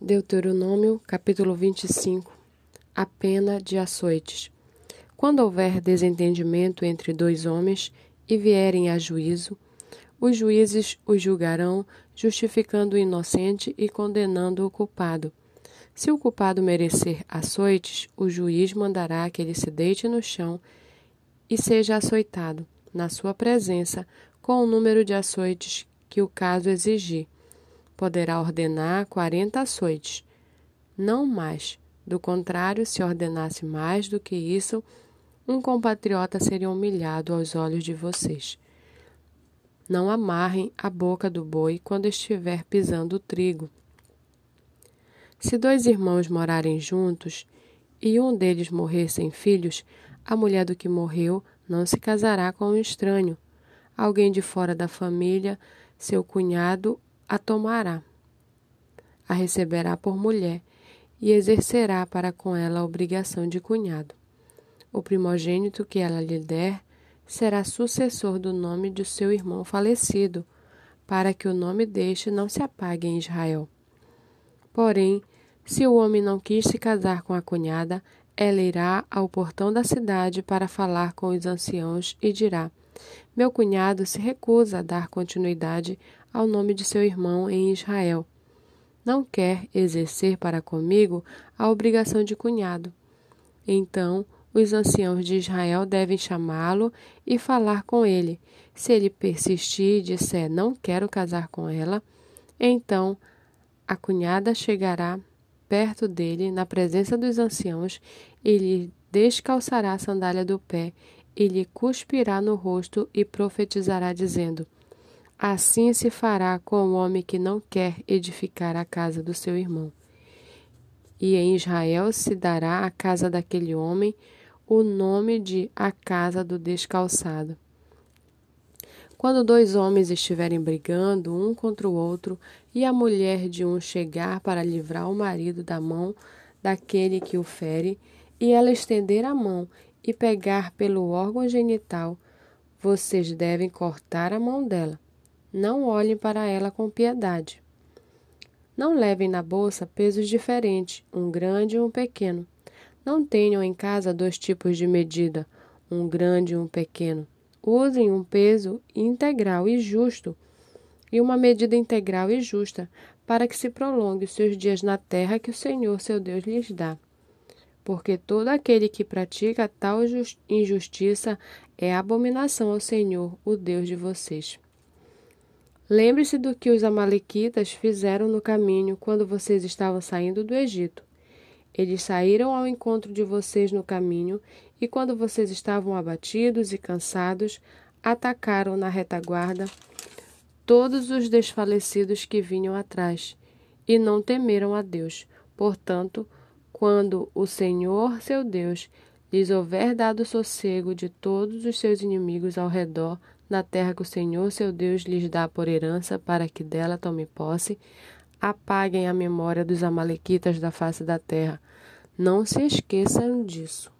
Deuteronômio, capítulo 25 A pena de açoites. Quando houver desentendimento entre dois homens e vierem a juízo, os juízes os julgarão, justificando o inocente e condenando o culpado. Se o culpado merecer açoites, o juiz mandará que ele se deite no chão e seja açoitado, na sua presença, com o número de açoites que o caso exigir poderá ordenar quarenta açoites, não mais. Do contrário, se ordenasse mais do que isso, um compatriota seria humilhado aos olhos de vocês. Não amarrem a boca do boi quando estiver pisando o trigo. Se dois irmãos morarem juntos e um deles morrer sem filhos, a mulher do que morreu não se casará com um estranho. Alguém de fora da família, seu cunhado a tomará, a receberá por mulher e exercerá para com ela a obrigação de cunhado. O primogênito que ela lhe der será sucessor do nome de seu irmão falecido, para que o nome deste não se apague em Israel. Porém, se o homem não quis se casar com a cunhada, ela irá ao portão da cidade para falar com os anciãos e dirá: Meu cunhado se recusa a dar continuidade ao nome de seu irmão em Israel. Não quer exercer para comigo a obrigação de cunhado. Então, os anciãos de Israel devem chamá-lo e falar com ele. Se ele persistir e disser não quero casar com ela, então a cunhada chegará perto dele na presença dos anciãos e lhe descalçará a sandália do pé e lhe cuspirá no rosto e profetizará dizendo: Assim se fará com o homem que não quer edificar a casa do seu irmão. E em Israel se dará à casa daquele homem o nome de a casa do descalçado. Quando dois homens estiverem brigando um contra o outro, e a mulher de um chegar para livrar o marido da mão daquele que o fere, e ela estender a mão e pegar pelo órgão genital, vocês devem cortar a mão dela não olhem para ela com piedade. Não levem na bolsa pesos diferentes, um grande e um pequeno. Não tenham em casa dois tipos de medida, um grande e um pequeno. Usem um peso integral e justo e uma medida integral e justa, para que se prolongue os seus dias na terra que o Senhor seu Deus lhes dá. Porque todo aquele que pratica tal injustiça é abominação ao Senhor, o Deus de vocês. Lembre-se do que os Amalequitas fizeram no caminho quando vocês estavam saindo do Egito. Eles saíram ao encontro de vocês no caminho e, quando vocês estavam abatidos e cansados, atacaram na retaguarda todos os desfalecidos que vinham atrás e não temeram a Deus. Portanto, quando o Senhor, seu Deus, lhes houver dado sossego de todos os seus inimigos ao redor, na terra que o Senhor seu Deus lhes dá por herança, para que dela tome posse, apaguem a memória dos Amalequitas da face da terra. Não se esqueçam disso.